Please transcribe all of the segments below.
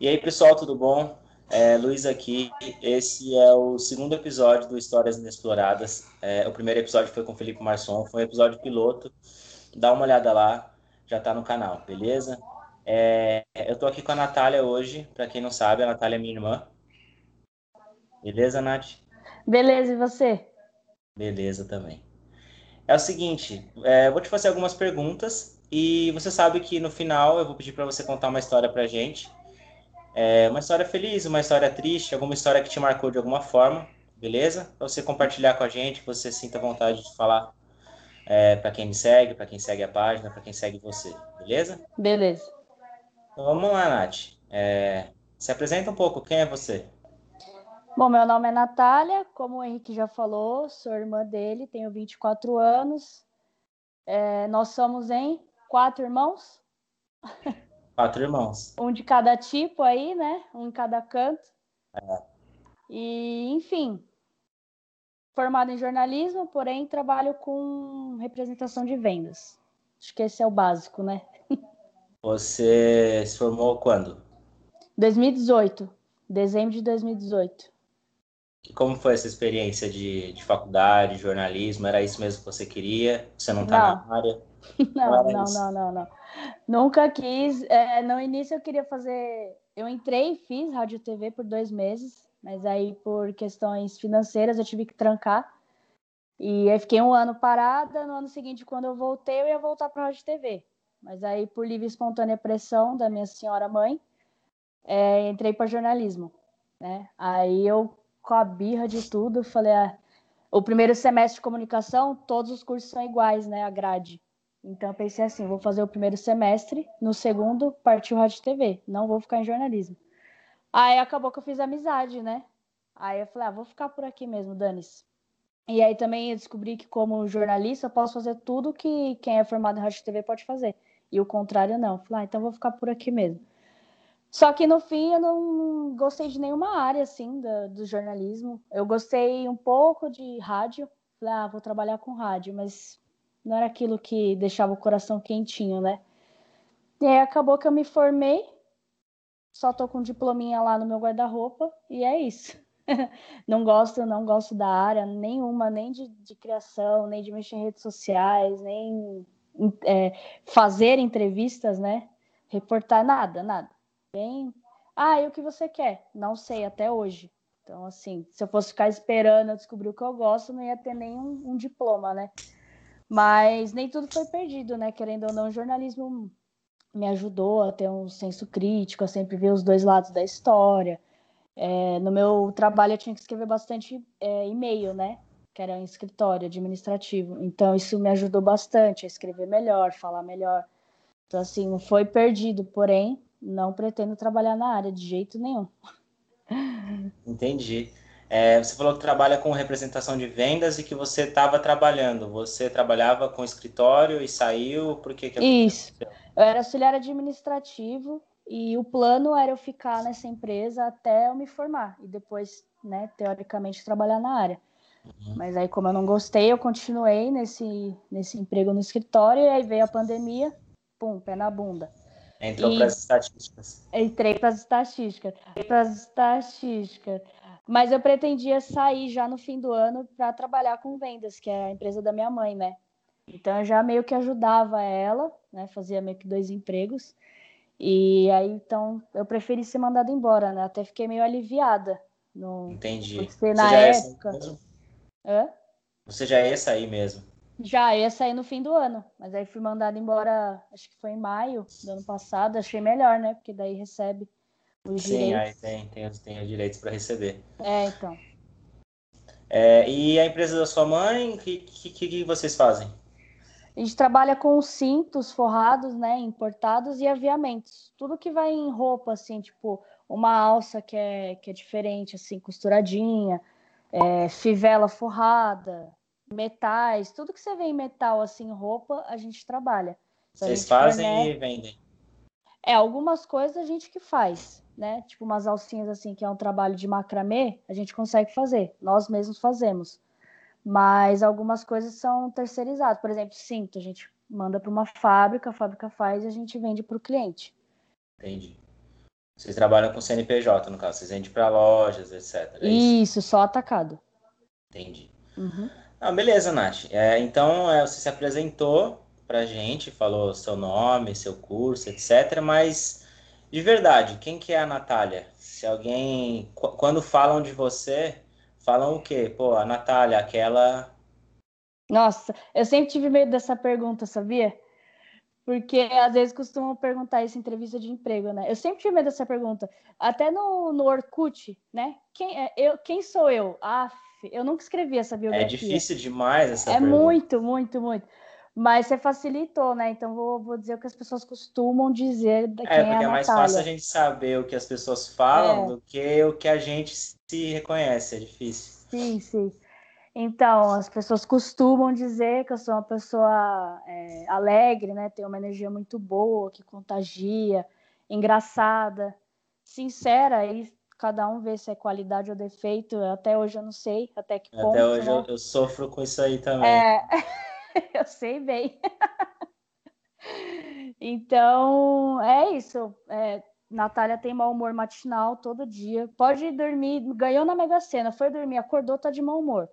E aí, pessoal, tudo bom? É, Luiz aqui. Esse é o segundo episódio do Histórias Inexploradas. É, o primeiro episódio foi com o Felipe Marçom, foi um episódio piloto. Dá uma olhada lá, já tá no canal, beleza? É, eu tô aqui com a Natália hoje, para quem não sabe, a Natália é minha irmã. Beleza, Nath? Beleza, e você? Beleza também. É o seguinte, é, vou te fazer algumas perguntas e você sabe que no final eu vou pedir para você contar uma história pra gente. É uma história feliz, uma história triste, alguma história que te marcou de alguma forma, beleza? Para você compartilhar com a gente, que você sinta vontade de falar é, para quem me segue, para quem segue a página, para quem segue você, beleza? Beleza. Então vamos lá, Nath. É, se apresenta um pouco, quem é você? Bom, meu nome é Natália, como o Henrique já falou, sou irmã dele, tenho 24 anos. É, nós somos em quatro irmãos. Quatro irmãos. Um de cada tipo aí, né? Um em cada canto. É. E, enfim, formado em jornalismo, porém trabalho com representação de vendas. Acho que esse é o básico, né? Você se formou quando? 2018, dezembro de 2018. E como foi essa experiência de, de faculdade, jornalismo? Era isso mesmo que você queria? Você não está na área? Não, não, não, não, não. Nunca quis. É, no início eu queria fazer. Eu entrei e fiz rádio TV por dois meses, mas aí por questões financeiras eu tive que trancar. E aí fiquei um ano parada. No ano seguinte, quando eu voltei, eu ia voltar para rádio TV. Mas aí, por livre e espontânea pressão da minha senhora mãe, é, entrei para jornalismo. Né? Aí eu, com a birra de tudo, falei: ah, o primeiro semestre de comunicação, todos os cursos são iguais, né? A grade. Então eu pensei assim, vou fazer o primeiro semestre, no segundo partiu rádio e TV, não vou ficar em jornalismo. Aí acabou que eu fiz amizade, né? Aí eu falei, ah, vou ficar por aqui mesmo, dane-se. E aí também eu descobri que como jornalista eu posso fazer tudo que quem é formado em rádio e TV pode fazer. E o contrário não. Eu falei, ah, então vou ficar por aqui mesmo. Só que no fim eu não gostei de nenhuma área assim do, do jornalismo. Eu gostei um pouco de rádio. Falei, ah, vou trabalhar com rádio, mas não era aquilo que deixava o coração quentinho, né? E aí acabou que eu me formei, só tô com um diplominha lá no meu guarda-roupa e é isso. não gosto, não gosto da área nenhuma, nem de, de criação, nem de mexer em redes sociais, nem é, fazer entrevistas, né? Reportar nada, nada. Bem, ah, e o que você quer? Não sei até hoje. Então, assim, se eu fosse ficar esperando descobrir o que eu gosto, não ia ter nenhum um diploma, né? Mas nem tudo foi perdido, né? Querendo ou não, o jornalismo me ajudou a ter um senso crítico, a sempre ver os dois lados da história. É, no meu trabalho eu tinha que escrever bastante é, e-mail, né? Que era um escritório administrativo. Então isso me ajudou bastante a escrever melhor, falar melhor. Então, assim, não foi perdido, porém, não pretendo trabalhar na área de jeito nenhum. Entendi. É, você falou que trabalha com representação de vendas e que você estava trabalhando. Você trabalhava com escritório e saiu? Por que, que Isso. Eu era auxiliar administrativo e o plano era eu ficar nessa empresa até eu me formar e depois, né, teoricamente, trabalhar na área. Uhum. Mas aí, como eu não gostei, eu continuei nesse, nesse emprego no escritório e aí veio a pandemia, pum, pé na bunda. Entrou para as estatísticas. Entrei para as estatísticas. Para as estatísticas. Mas eu pretendia sair já no fim do ano para trabalhar com vendas, que é a empresa da minha mãe, né? Então eu já meio que ajudava ela, né? Fazia meio que dois empregos. E aí então eu preferi ser mandada embora, né? Até fiquei meio aliviada. No... Entendi. Porque na época. Hã? Você já ia sair mesmo? Já ia sair no fim do ano, mas aí fui mandada embora, acho que foi em maio do ano passado. Achei melhor, né? Porque daí recebe os Sim, direitos. aí tem, tem, tem os direitos para receber. É, então. É, e a empresa da sua mãe, o que, que, que vocês fazem? A gente trabalha com cintos forrados, né, importados e aviamentos. Tudo que vai em roupa, assim, tipo uma alça que é, que é diferente, assim, costuradinha, é, fivela forrada, metais, tudo que você vê em metal, assim, roupa, a gente trabalha. Então, vocês fazem fornece... e vendem? É, algumas coisas a gente que faz né? Tipo umas alcinhas assim, que é um trabalho de macramê, a gente consegue fazer, nós mesmos fazemos. Mas algumas coisas são terceirizadas. Por exemplo, cinto, a gente manda para uma fábrica, a fábrica faz e a gente vende para o cliente. Entendi. Vocês trabalham com CNPJ, no caso, vocês vendem para lojas, etc. É isso? isso? só atacado. Entendi. Uhum. Ah, beleza, Nath. É, então, é, você se apresentou pra gente, falou seu nome, seu curso, etc. Mas, de verdade, quem que é a Natália? Se alguém... Quando falam de você, falam o quê? Pô, a Natália, aquela... Nossa, eu sempre tive medo dessa pergunta, sabia? Porque às vezes costumam perguntar isso em entrevista de emprego, né? Eu sempre tive medo dessa pergunta. Até no, no Orkut, né? Quem, é, eu, quem sou eu? Ah, eu nunca escrevi essa biografia. É difícil demais essa É pergunta. muito, muito, muito. Mas você facilitou, né? Então vou, vou dizer o que as pessoas costumam dizer da é, quem é, porque é, é mais fácil a gente saber o que as pessoas falam é. do que o que a gente se reconhece. É difícil. Sim, sim. Então, as pessoas costumam dizer que eu sou uma pessoa é, alegre, né? Tenho uma energia muito boa, que contagia, engraçada, sincera, e cada um vê se é qualidade ou defeito. Até hoje eu não sei até que ponto. Até hoje né? eu, eu, sofro com isso aí também. É, eu sei bem. então, é isso. É, Natália tem mau humor matinal todo dia. Pode dormir, ganhou na Mega Sena, foi dormir, acordou, tá de mau humor.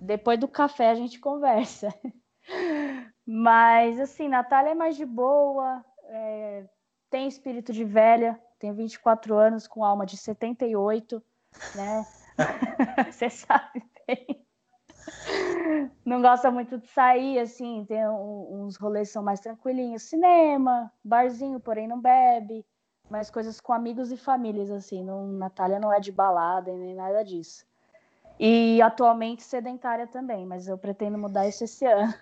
Depois do café a gente conversa. Mas, assim, Natália é mais de boa, é, tem espírito de velha, tem 24 anos com alma de 78, né? Você sabe bem. Não gosta muito de sair, assim, tem uns rolês são mais tranquilinhos. Cinema, barzinho, porém não bebe. Mas coisas com amigos e famílias, assim. Não, Natália não é de balada nem nada disso. E atualmente sedentária também, mas eu pretendo mudar isso esse ano.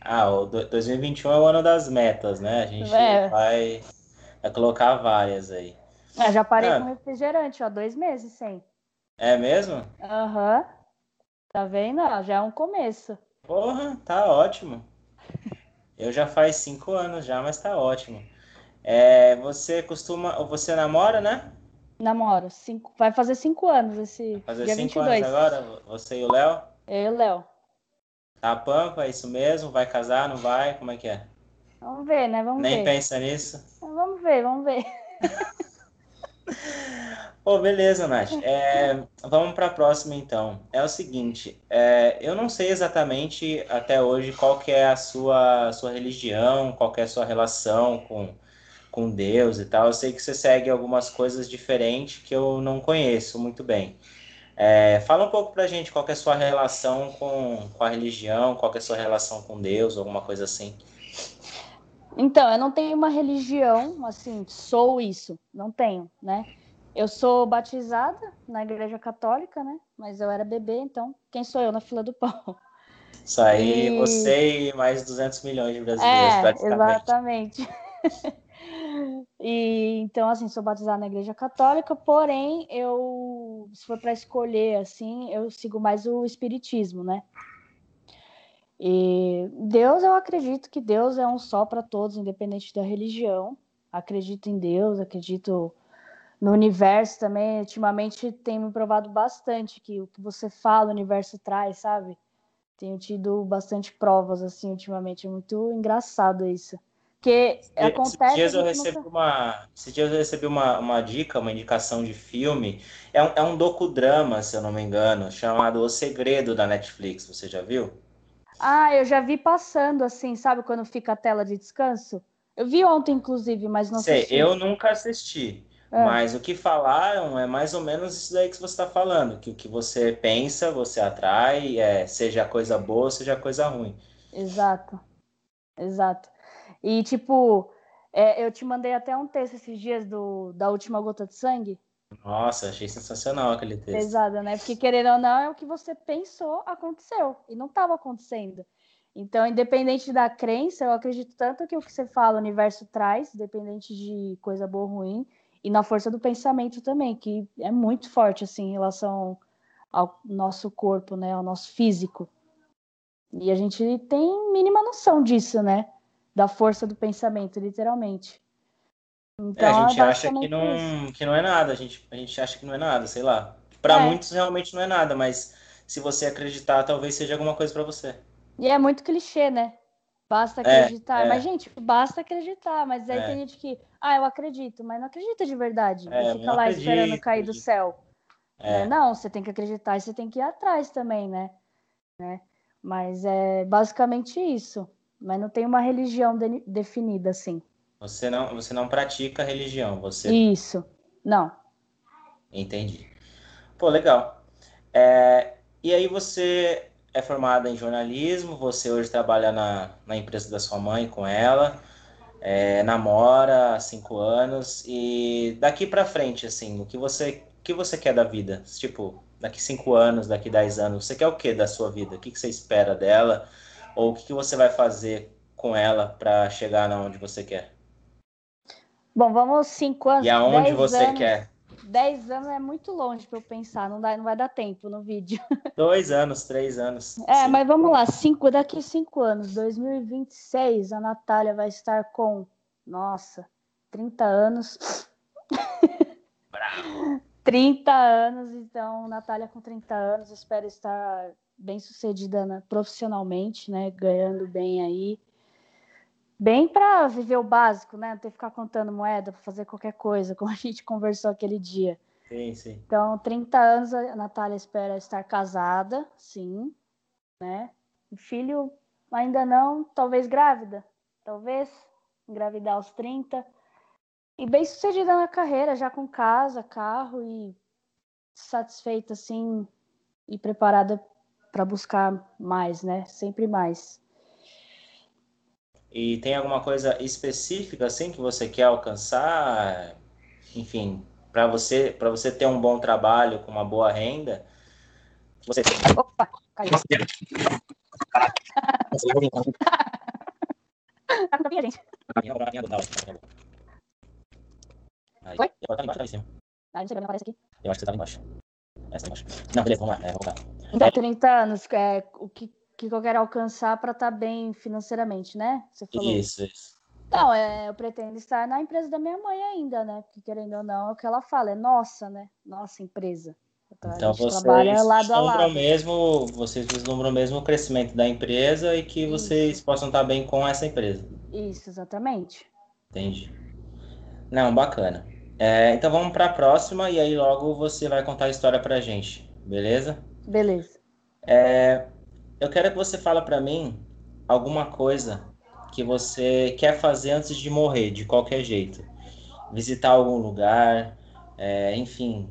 Ah, o 2021 é o ano das metas, né? A gente é. vai é colocar várias aí. É, já parei ah. com refrigerante, ó, dois meses sem. É mesmo? Aham. Uhum. Tá vendo? já é um começo. Porra, tá ótimo. Eu já faz cinco anos já, mas tá ótimo. É, você costuma. Você namora, né? Namoro. Cinco, vai fazer cinco anos esse. Vai fazer dia cinco 22. anos agora? Você e o Léo? Eu e o Léo. Tá pampa, é isso mesmo? Vai casar, não vai? Como é que é? Vamos ver, né? Vamos Nem ver. Nem pensa nisso? Vamos ver, vamos ver. Pô, beleza, Nath. É, vamos para a próxima, então. É o seguinte, é, eu não sei exatamente até hoje qual que é a sua, sua religião, qual que é a sua relação com, com Deus e tal. Eu sei que você segue algumas coisas diferentes que eu não conheço muito bem. É, fala um pouco pra gente qual é a sua relação com, com a religião, qual é a sua relação com Deus, alguma coisa assim. Então, eu não tenho uma religião, assim, sou isso, não tenho, né? Eu sou batizada na igreja católica, né? Mas eu era bebê, então quem sou eu na fila do pão? Isso aí, e... você e mais 200 milhões de brasileiros, é, praticamente. Exatamente. e então, assim, sou batizada na igreja católica, porém, eu, se for para escolher, assim, eu sigo mais o espiritismo, né? E Deus, eu acredito que Deus é um só para todos, independente da religião. Acredito em Deus, acredito no universo também. Ultimamente tem me provado bastante que o que você fala, o universo traz, sabe? Tenho tido bastante provas assim ultimamente. É muito engraçado isso. Porque acontece. Esses dias eu recebi nunca... uma. Esses dias eu recebi uma, uma dica, uma indicação de filme. É um, é um docudrama, se eu não me engano, chamado O Segredo da Netflix. Você já viu? Ah, eu já vi passando assim, sabe quando fica a tela de descanso? Eu vi ontem, inclusive, mas não sei. Eu nunca assisti. É. Mas o que falaram é mais ou menos isso daí que você está falando, que o que você pensa, você atrai, é, seja coisa boa, seja coisa ruim. Exato, exato. E tipo, é, eu te mandei até um texto esses dias do, da última gota de sangue, nossa, achei sensacional aquele texto. Pesada, né? Porque querendo ou não, é o que você pensou, aconteceu. E não estava acontecendo. Então, independente da crença, eu acredito tanto que o que você fala, o universo traz, independente de coisa boa ou ruim, e na força do pensamento também, que é muito forte, assim, em relação ao nosso corpo, né? Ao nosso físico. E a gente tem mínima noção disso, né? Da força do pensamento, literalmente. Então, é, a gente acha que não, que não é nada, a gente, a gente acha que não é nada, sei lá. Para é. muitos realmente não é nada, mas se você acreditar, talvez seja alguma coisa para você. E é muito clichê, né? Basta É, acreditar. é. Mas, gente, basta acreditar. Mas aí É. tem gente que, ah, eu acredito, mas não acredita de verdade. É, e fica não lá acredito, esperando cair do acredito. céu. É. né? Não, você tem que acreditar e você tem que ir atrás também, né? né? Mas é basicamente isso. Mas não tem uma religião de- definida assim. Você não, você não pratica religião, você Isso. Não. Entendi. Pô, legal. É, e aí você é formada em jornalismo, você hoje trabalha na, na empresa da sua mãe com ela, é, namora há cinco anos, e daqui pra frente, assim, o que você, o que você quer da vida? Tipo, daqui cinco anos, daqui dez anos, você quer o que da sua vida? O que que você espera dela? Ou o que que você vai fazer com ela pra chegar na onde você quer? Bom, vamos cinco anos. E aonde você anos. quer? Dez anos é muito longe para eu pensar, não, dá, não vai dar tempo no vídeo. Dois anos, três anos. É, Sim. mas vamos lá, cinco, daqui cinco anos, 2026, a Natália vai estar com, nossa, 30 anos. 30 anos, então, Natália com 30 anos, espero estar bem sucedida né, profissionalmente, né? Ganhando bem aí. Bem para viver o básico, né? Não ter que ficar contando moeda para fazer qualquer coisa, como a gente conversou aquele dia. Sim, sim. Então, 30 anos, a Natália espera estar casada, sim, né? Filho, ainda não, talvez grávida, talvez engravidar aos 30. E bem sucedida na carreira, já com casa, carro e satisfeita, assim, e preparada para buscar mais, né? Sempre mais. E tem alguma coisa específica assim que você quer alcançar? Enfim, para você, para você ter um bom trabalho com uma boa renda, você Opa, caiu. Tá gente. Aí, Foi? eu tava embaixo, tava em cima. Não sei, não aparece aqui. Eu acho que você tava embaixo. Essa tá embaixo. Não, beleza, vamos lá. É, vamos Então, 30 anos, é, o que, que eu quero alcançar para estar bem financeiramente, né? Você falou. Isso, isso. Não, é, eu pretendo estar na empresa da minha mãe ainda, né? Porque querendo ou não, é o que ela fala, é nossa, né? Nossa empresa. Então, Então vocês vislumbram mesmo, vocês vislumbram mesmo o crescimento da empresa e que vocês Isso. possam estar bem com essa empresa. Isso, exatamente. Entendi. Não, bacana. É, então vamos para a próxima e aí logo você vai contar a história pra gente, beleza? Beleza. É, eu quero que você fale para mim alguma coisa que você quer fazer antes de morrer, de qualquer jeito. Visitar algum lugar, é, enfim,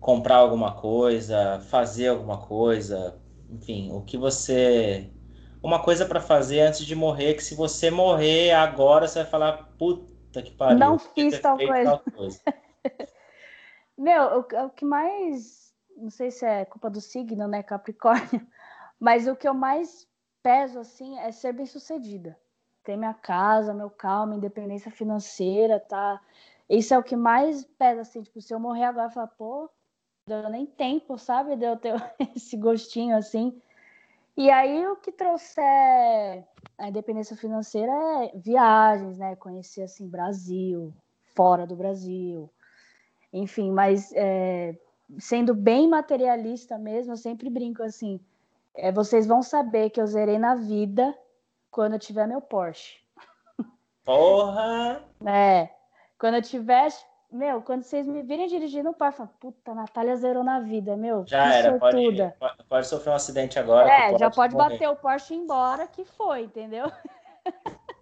comprar alguma coisa, fazer alguma coisa, enfim, o que você. Uma coisa para fazer antes de morrer, que se você morrer agora, você vai falar, puta que pariu, Não fiz tal coisa." tal coisa. Meu, o, o que mais. Não sei se é culpa do signo, né? Capricórnio. Mas o que eu mais peso, assim, é ser bem sucedida. Ter minha casa, meu minha independência financeira, tá? Isso é o que mais pesa, assim. Tipo, se eu morrer agora, falar, pô, deu nem tempo, sabe? De eu ter esse gostinho, assim. E aí, o que trouxer a independência financeira é viagens, né? Conhecer, assim, Brasil, fora do Brasil. Enfim, mas é, sendo bem materialista mesmo, eu sempre brinco assim: é, vocês vão saber que eu zerei na vida quando eu tiver meu Porsche. Porra! É, quando eu tiver. Meu, quando vocês me virem dirigindo o Porsche, falam, puta, a Natália zerou na vida, meu. Já era, pode, sortuda." pode, sofrer um acidente agora. É, já pode morrer. bater o Porsche e embora, que foi, entendeu?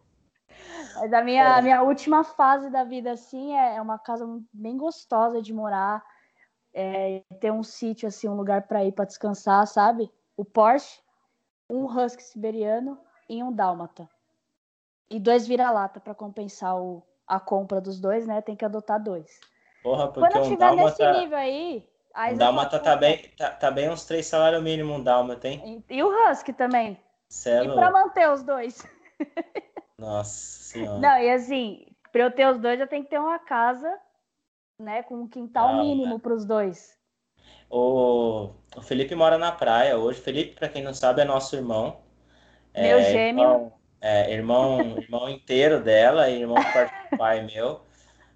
Mas a minha, a minha última fase da vida, assim, é é uma casa bem gostosa de morar, é, ter um sítio, assim, um lugar para ir para descansar, sabe? O Porsche, um husky siberiano e um dálmata. E dois vira-lata para compensar o, a compra dos dois, né? Tem que adotar dois. Porra, porque Quando eu um tiver nesse dálmata, nível aí... aí um dálmata tá bem, tá, tá bem uns três salários mínimos um dálmata, hein? E, e o husky também. Cê é E para manter os dois. Nossa senhora. Não, e assim, para eu ter os dois, eu tenho que ter uma casa, né, com um quintal Ah, mínimo para os dois. O, o Felipe mora na praia hoje. Felipe, pra quem não sabe, é nosso irmão. Meu É, gêmeo. Irmão, é, irmão, irmão inteiro dela, e irmão do pai meu.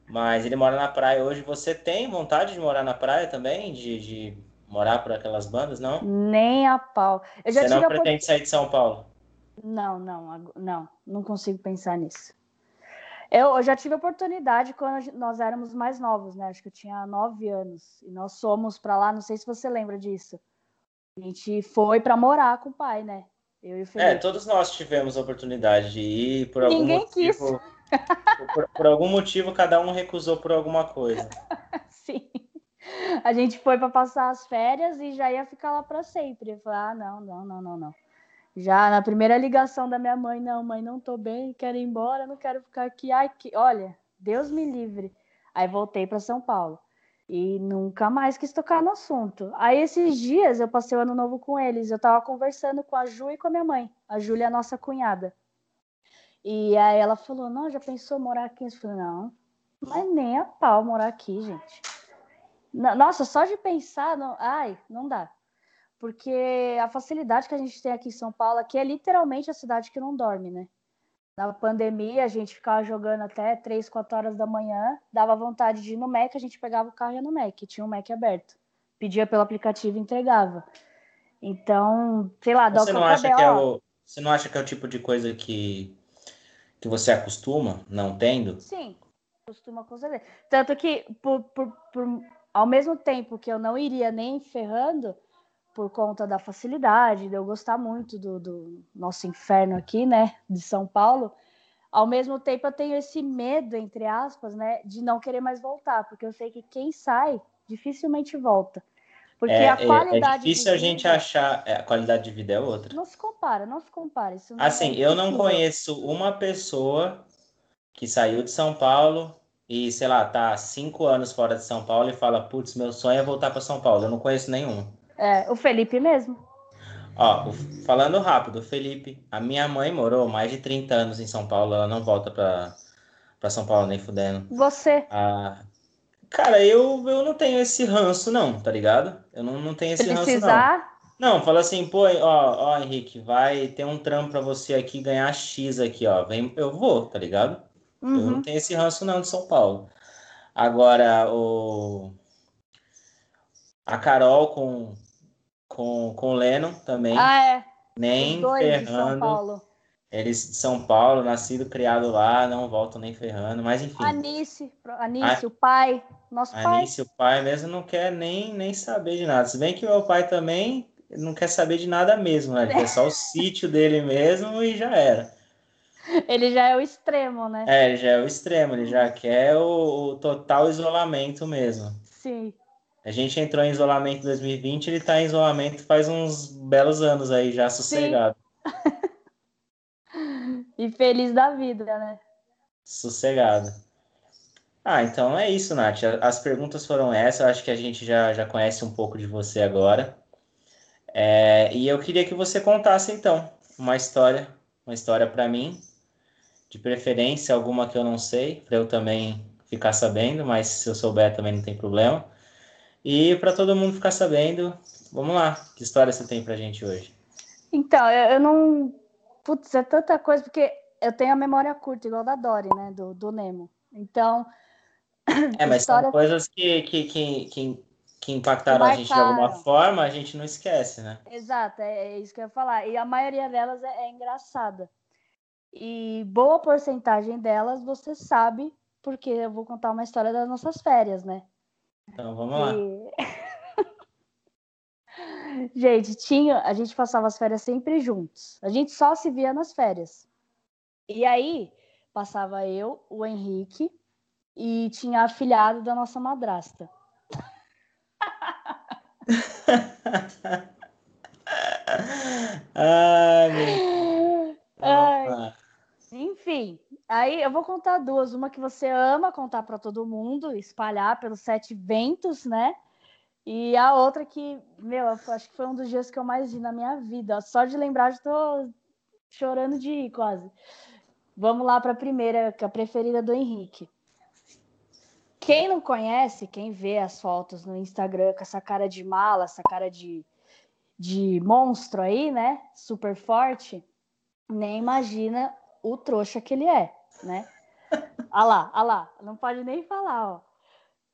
Mas ele mora na praia hoje. Você tem vontade de morar na praia também? De, de morar por aquelas bandas? Não? Nem a pau. Eu já Você não pretende sair de São Paulo? Não, não, não, não consigo pensar nisso. Eu, eu, já tive oportunidade quando nós éramos mais novos, né? Acho que eu tinha nove anos. E nós somos para lá, não sei se você lembra disso. A gente foi para morar com o pai, né? Eu e o Felipe. É, todos nós tivemos a oportunidade de ir por algum Ninguém motivo. Quis. Por, por, algum motivo, cada um recusou por alguma coisa. Sim. A gente foi para passar as férias e já ia ficar lá para sempre. Eu falei, ah, não, não, não, não, não. Já na primeira ligação da minha mãe, não, mãe, não tô bem, quero ir embora, não quero ficar aqui. Ai, que... olha, Deus me livre. Aí voltei para São Paulo e nunca mais quis tocar no assunto. Aí esses dias eu passei o ano novo com eles, eu tava conversando com a Ju e com a minha mãe. A Júlia é a nossa cunhada. E aí ela falou: "Não, já pensou morar aqui?" Eu falei: "Não, mas nem a pau morar aqui, gente." Nossa, só de pensar, não... ai, não dá porque a facilidade que a gente tem aqui em São Paulo, aqui é literalmente a cidade que não dorme, né? Na pandemia, a gente ficava jogando até 3, 4 horas da manhã, dava vontade de ir no Mac, a gente pegava o carro e ia no Mac, tinha um Mac aberto. Pedia pelo aplicativo e entregava. Então, sei lá, você não acha que é o Você não acha que é o tipo de coisa que, que você acostuma, não tendo? Sim, costuma com certeza. Tanto que, por, por, por, ao mesmo tempo que eu não iria nem ferrando, por conta da facilidade, de eu gostar muito do, do, nosso inferno aqui, né, de São Paulo. Ao mesmo tempo, eu tenho esse medo, entre aspas, né, de não querer mais voltar, porque eu sei que quem sai dificilmente volta. Porque é, a qualidade. É, é difícil a gente achar. É, a qualidade de vida é outra. Não se compara, não se compara. Isso assim, é eu não conheço uma pessoa que saiu de São Paulo e, sei lá, tá cinco anos fora de São Paulo e fala, putz, meu sonho é voltar para São Paulo. Eu não conheço nenhum. É, o Felipe mesmo. Ó, falando rápido, Felipe, a minha mãe morou mais de 30 anos em São Paulo, ela não volta pra, pra São Paulo nem fudendo. Você? Ah, cara, eu, eu não tenho esse ranço, não, tá ligado? Eu não, não tenho esse Precisar... ranço, não. Não, fala assim, pô, ó, ó, Henrique, vai ter um trampo pra você aqui ganhar X aqui, ó. Vem, eu vou, tá ligado? Uhum. Eu não tenho esse ranço, não, de São Paulo. Agora, o. A Carol com com, com o Lennon também. Ah, é. Nem ferrando. Eles de São Paulo, nascido, criado lá, não voltam nem ferrando, mas enfim. Anice, Anice, a, o pai, nosso Anice, pai. Anice, o pai mesmo não quer nem, nem saber de nada. Se bem que meu pai também não quer saber de nada mesmo, né? Ele quer só o sítio dele mesmo e já era. Ele já é o extremo, né? É, ele já é o extremo, ele já quer o, o total isolamento mesmo. Sim. A gente entrou em isolamento em 2020, ele está em isolamento faz uns belos anos aí já sossegado. e feliz da vida, né? Sossegado. Ah, então é isso, Nath. As perguntas foram essas. Eu acho que a gente já, já conhece um pouco de você agora. É, e eu queria que você contasse, então, uma história, uma história para mim, de preferência alguma que eu não sei, para eu também ficar sabendo, mas se eu souber também não tem problema. E para todo mundo ficar sabendo, vamos lá, que história você tem para gente hoje? Então, eu, eu, não. Putz, é tanta coisa, porque eu tenho a memória curta, igual da Dory, né? Do, do Nemo. Então. É, mas história... são coisas que, que, que, que, que impactaram a gente de alguma forma, a gente não esquece, né? Exato, é, é isso que eu ia falar. E a maioria delas é, é engraçada. E boa porcentagem delas você sabe, porque eu vou contar uma história das nossas férias, né? Então vamos lá. gente, tinha, a gente passava as férias sempre juntos. A gente só se via nas férias. E aí passava eu, o Henrique e tinha a afilhado da nossa madrasta. Ai, meu... Ai. Enfim, aí eu vou contar duas. Uma que você ama contar para todo mundo, espalhar pelos sete ventos, né? E a outra que, meu, acho que foi um dos dias que eu mais vi na minha vida. Só de lembrar, já tô chorando de rir quase. Vamos lá para a primeira, que é a preferida do Henrique. Quem não conhece, quem vê as fotos no Instagram com essa cara de mala, essa cara de, de monstro aí, né? Super forte, nem imagina o trouxa que ele é, né? ah lá, ah lá, não pode nem falar, ó.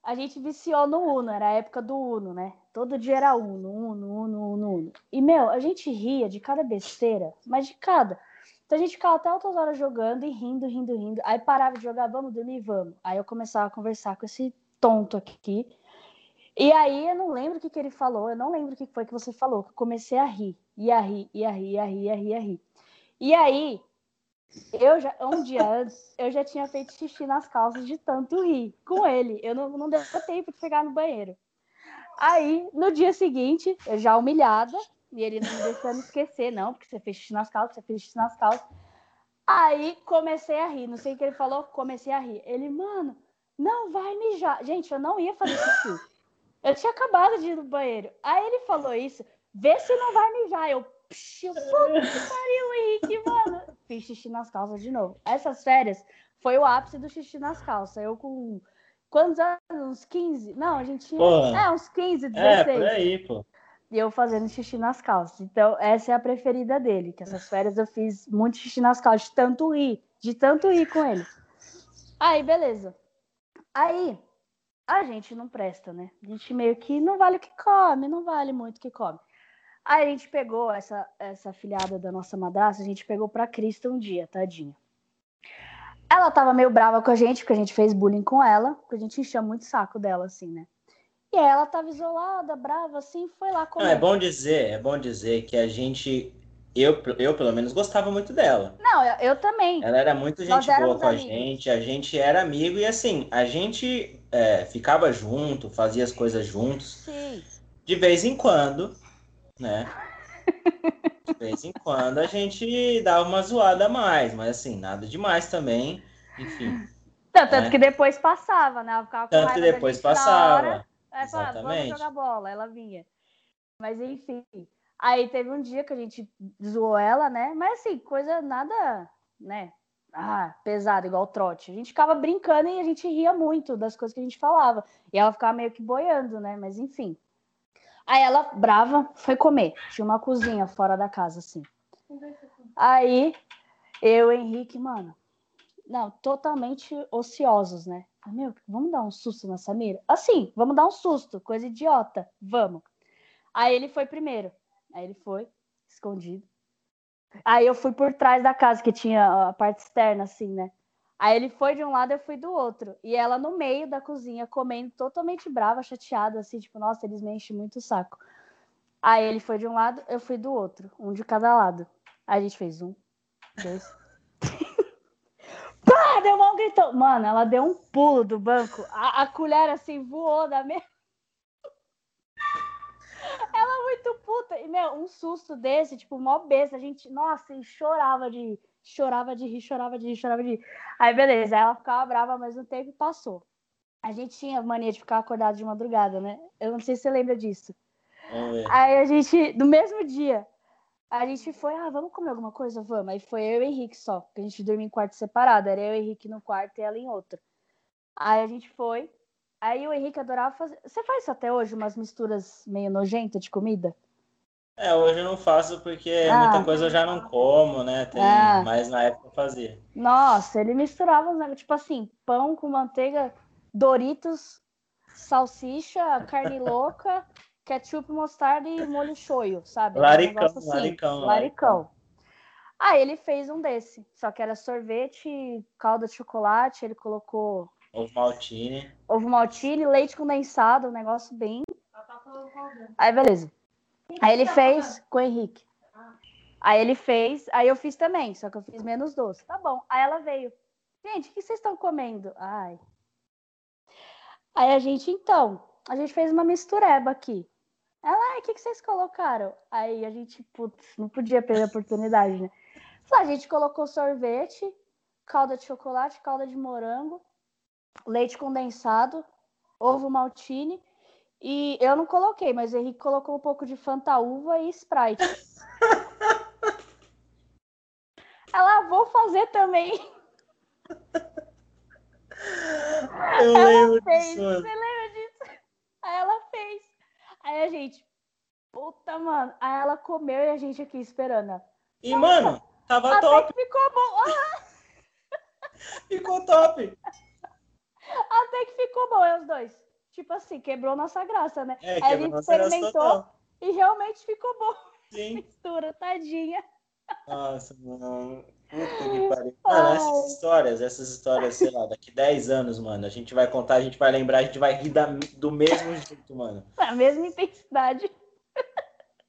A gente viciou no Uno, era a época do Uno, né? Todo dia era Uno, Uno, Uno, Uno, Uno. E, meu, a gente ria de cada besteira, mas de cada. Então a gente ficava até outras horas jogando e rindo, rindo, rindo. Aí parava de jogar, vamos dormir, vamos. Aí eu começava a conversar com esse tonto aqui. E aí eu não lembro o que, que ele falou, eu não lembro o que foi que você falou, que eu comecei a rir, ia rir, ia rir, ia rir, ia rir, ia rir. E aí, eu já, um dia antes, eu já tinha feito xixi nas calças de tanto rir com ele. Eu não, não deu tempo de pegar no banheiro. Aí, no dia seguinte, eu já humilhada, e ele não me deixando esquecer, não, porque você fez xixi nas calças, você fez xixi nas calças. Aí comecei a rir, não sei o que ele falou, comecei a rir. Ele, mano, não vai mijar. Gente, eu não ia fazer xixi. Eu tinha acabado de ir no banheiro. Aí ele falou isso, vê se não vai mijar. Eu, puxa, puta que pariu, Henrique, mano. Fiz xixi nas calças de novo. Essas férias foi o ápice do xixi nas calças. Eu com quantos anos? Uns 15? Não, a gente tinha. É, uns 15, 16. É, por aí, pô e eu fazendo xixi nas calças. Então, essa é a preferida dele, que essas férias eu fiz muito xixi nas calças, de tanto rir, de tanto rir com ele. Aí, beleza. Aí, a gente não presta, né? A gente meio que não vale o que come, não vale muito o que come. Aí a gente pegou essa, essa filhada da nossa madrasta, a gente pegou pra Crista um dia, tadinha. Ela tava meio brava com a gente, porque a gente fez bullying com ela, porque a gente enchia muito saco dela, assim, né? E ela estava isolada, brava, assim, foi lá comer. Não, é bom dizer, é bom dizer que a gente, eu, eu pelo menos gostava muito dela. Não, eu, eu também. Ela era muito gente boa com amigos. a gente, a gente era amigo e assim, a gente é, ficava junto, fazia as coisas juntos. Sim. De vez em quando, né? De vez em quando a gente dava uma zoada a mais, mas assim, nada demais também, enfim. Tanto, né? que depois passava, né? Tanto que depois passava. Aí falava, vamos jogar bola. Ela vinha. Mas enfim. Aí teve um dia que a gente zoou ela, né? Mas assim, coisa nada, né? Ah, pesado, igual trote. A gente ficava brincando e a gente ria muito das coisas que a gente falava. E ela ficava meio que boiando, né? Mas enfim. Aí ela, brava, foi comer. Tinha uma cozinha fora da casa, assim. Aí, eu Henrique, mano, não, totalmente ociosos, né? Meu, vamos dar um susto na Samira? Assim, vamos dar um susto, coisa idiota, vamos. Aí ele foi primeiro. Aí ele foi, escondido. Aí eu fui por trás da casa, que tinha a parte externa, assim, né? Aí ele foi de um lado, eu fui do outro. E ela no meio da cozinha, comendo, totalmente brava, chateada, assim, tipo, nossa, eles me enchem muito o saco. Aí ele foi de um lado, eu fui do outro, um de cada lado. Aí a gente fez um, dois, Pá, deu um grito. Mano, ela deu um pulo do banco. A, a colher assim voou da mesa. Ela muito puta. E, meu, um susto desse, tipo, mó besta. A gente, nossa, chorava de chorava de rir, chorava de rir, chorava de rir. Aí, beleza, ela ficava brava, mas o tempo passou. A gente tinha mania de ficar acordado de madrugada, né? Eu não sei se você lembra disso. Aí a gente, no mesmo dia, a gente foi, ah, vamos comer alguma coisa? Vamos. Aí foi eu e o Henrique só, porque a gente dormia em quarto separado. Era eu e o Henrique no quarto e ela em outro. Aí a gente foi. Aí o Henrique adorava fazer. Você faz até hoje, umas misturas meio nojentas de comida? É, hoje eu não faço porque ah, muita coisa eu já não como, né? Tem, ah. Mas na época eu fazia. Nossa, ele misturava os tipo assim, pão com manteiga, Doritos, salsicha, carne louca ketchup, mostarda e molho shoyu, sabe? Laricão, um assim. laricão, laricão. Aí ele fez um desse, só que era sorvete, calda de chocolate, ele colocou ovo maltine, ovo maltine, leite condensado, um negócio bem. Aí beleza. Aí ele fez com o Henrique. Aí ele fez, aí eu fiz também, só que eu fiz menos doce. Tá bom. Aí ela veio. Gente, o que vocês estão comendo? Ai. Aí a gente, então, a gente fez uma mistureba aqui. Ela, o que, que vocês colocaram? Aí a gente, putz, não podia perder a oportunidade, né? a gente colocou sorvete, calda de chocolate, calda de morango, leite condensado, ovo maltine. E eu não coloquei, mas o Henrique colocou um pouco de Fanta Uva e Sprite. Ela, vou fazer também. Eu ela lembro fez. Disso. Você lembra disso? Aí ela fez. Aí a gente, puta, mano. Aí ela comeu e a gente aqui esperando. E, mano, tava Até top. Que ficou bom. ficou top. Até que ficou bom, é os dois. Tipo assim, quebrou nossa graça, né? É, Aí a gente experimentou e realmente ficou bom. Sim. Mistura, tadinha. Nossa, mano. Puta que pariu. Mano, essas histórias, essas histórias, sei lá, daqui 10 anos, mano, a gente vai contar, a gente vai lembrar, a gente vai rir da, do mesmo jeito, mano. A mesma intensidade.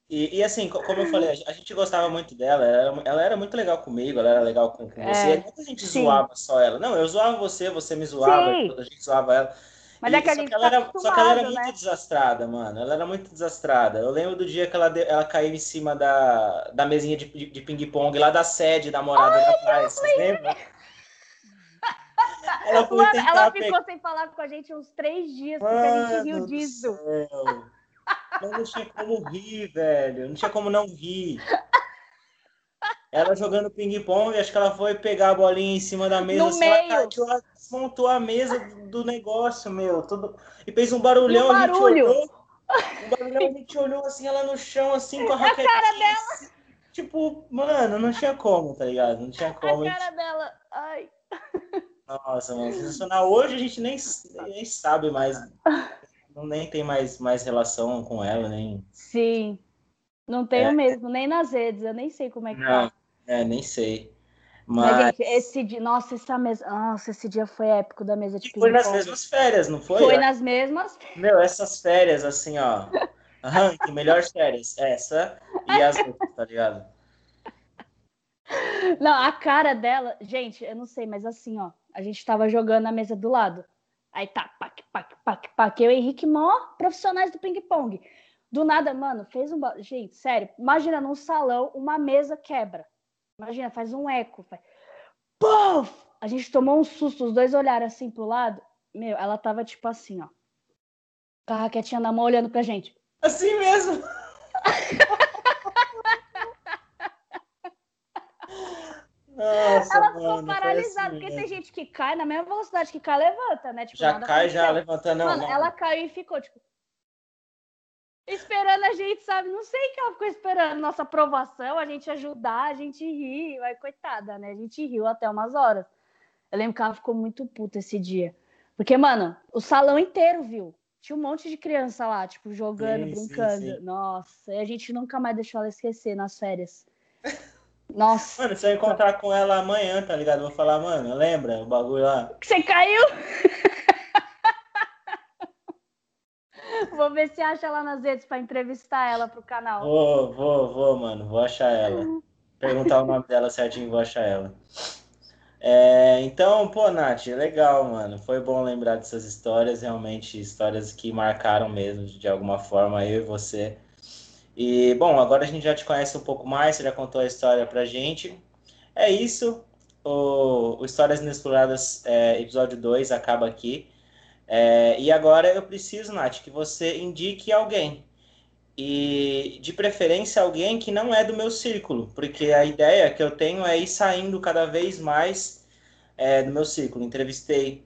E, e, assim, como eu falei, a gente gostava muito dela, ela era, ela era muito legal comigo, ela era legal com, com é, você. Muita gente sim. zoava só ela. Não, eu zoava você, você me zoava, sim. a gente zoava ela. Mas e, é que a gente só, que ela tá era, só que ela era né? muito desastrada, mano. Ela era muito desastrada. Eu lembro do dia que ela, ela caiu em cima da, da mesinha de, de, ping-pong lá da sede da morada Ai, da paz. Vocês lembram? Ela, Mano, ela ficou pegar... sem falar com a gente uns três dias, porque Mano a gente riu disso. Céu. não tinha como rir, velho. Não tinha como não rir. Ela jogando ping-pong, acho que ela foi pegar a bolinha em cima da mesa, no assim, meio. ela caiu, desmontou a mesa do negócio, meu. Tudo... E fez um barulhão, um barulho. a gente olhou. Um barulhão, a gente olhou assim, ela no chão, assim, com a raquetinha. A cara dela. Assim, tipo, mano, não tinha como, tá ligado? Não tinha como. A cara gente... dela, ai. Nossa, mano, sensacional. Hoje a gente nem, nem sabe mais não nem tem mais, mais relação com ela, nem. Sim. Não tenho é. mesmo, nem nas redes, eu nem sei como é que não, tá. É, nem sei. Mas, Mas gente, esse dia, nossa, essa mesa, nossa, esse dia foi épico da mesa de Foi nas mesmas férias, não foi? Foi nas mesmas. Meu, essas férias, assim, ó. Ranking, melhores férias. Essa e as outras, tá ligado? Não, a cara dela, gente, eu não sei, mas assim, ó, a gente tava jogando na mesa do lado. Aí tá, pac, pac, pac, pac. Eu e Henrique, mó profissionais do ping-pong. Do nada, mano, fez um. Gente, sério, imagina num salão uma mesa quebra. Imagina, faz um eco. Faz... Puf! A gente tomou um susto, os dois olharam assim pro lado. Meu, ela tava tipo assim, ó. Com a raquetinha na mão olhando pra gente. Assim mesmo! Nossa, ela ficou mano, paralisada, assim, porque tem gente que cai na mesma velocidade que cai, levanta, né? Tipo, já cai, já levanta, não. Mano, não. ela caiu e ficou, tipo, esperando a gente, sabe? Não sei o que ela ficou esperando, nossa aprovação, a gente ajudar, a gente rir. Vai, coitada, né? A gente riu até umas horas. Eu lembro que ela ficou muito puta esse dia. Porque, mano, o salão inteiro viu. Tinha um monte de criança lá, tipo, jogando, sim, brincando. Sim, sim. Nossa, e a gente nunca mais deixou ela esquecer nas férias. Nossa. Mano, se eu encontrar com ela amanhã, tá ligado? Eu vou falar, mano, lembra o bagulho lá? Que você caiu? vou ver se acha ela nas redes pra entrevistar ela pro canal. Vou, vou, vou, mano. Vou achar ela. Perguntar o nome dela certinho, vou achar ela. É, então, pô, Nath, legal, mano. Foi bom lembrar dessas histórias, realmente histórias que marcaram mesmo, de alguma forma, eu e você. E, bom, agora a gente já te conhece um pouco mais, você já contou a história pra gente. É isso. O, o Histórias Inexploradas, é, episódio 2, acaba aqui. É, e agora eu preciso, Nath, que você indique alguém. E, de preferência, alguém que não é do meu círculo, porque a ideia que eu tenho é ir saindo cada vez mais é, do meu círculo. Entrevistei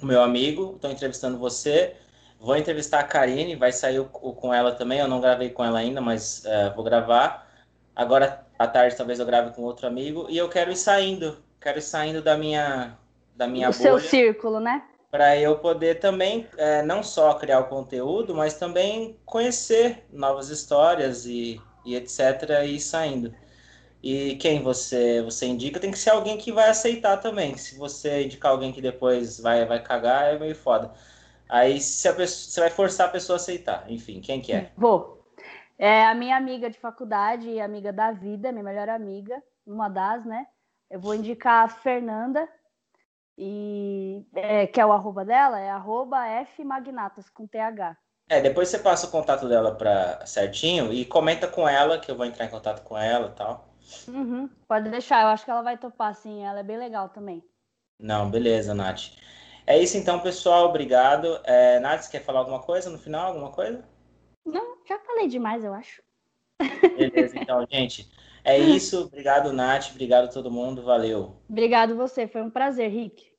o meu amigo, estou entrevistando você. Vou entrevistar a Karine, vai sair o, o, com ela também. Eu não gravei com ela ainda, mas é, vou gravar. Agora à tarde talvez eu grave com outro amigo. E eu quero ir saindo, quero ir saindo da minha da minha o bolha. seu círculo, né? Para eu poder também é, não só criar o conteúdo, mas também conhecer novas histórias e, e etc. e ir saindo. E quem você você indica tem que ser alguém que vai aceitar também. Se você indicar alguém que depois vai vai cagar, é meio foda. Aí se a pessoa, você vai forçar a pessoa a aceitar. Enfim, quem que é? Vou. É a minha amiga de faculdade, amiga da vida, minha melhor amiga, uma das, né? Eu vou indicar a Fernanda, e é, que é o arroba dela, é arroba fmagnatas com TH. É, depois você passa o contato dela para certinho e comenta com ela, que eu vou entrar em contato com ela e tal. Uhum, pode deixar, eu acho que ela vai topar, sim, ela é bem legal também. Não, beleza, Nath. É isso então, pessoal. Obrigado. É, Nath, quer falar alguma coisa no final? Alguma coisa? Não, já falei demais, eu acho. Beleza, então, gente. É isso. Obrigado, Nath. Obrigado todo mundo. Valeu. Obrigado você. Foi um prazer, Rick.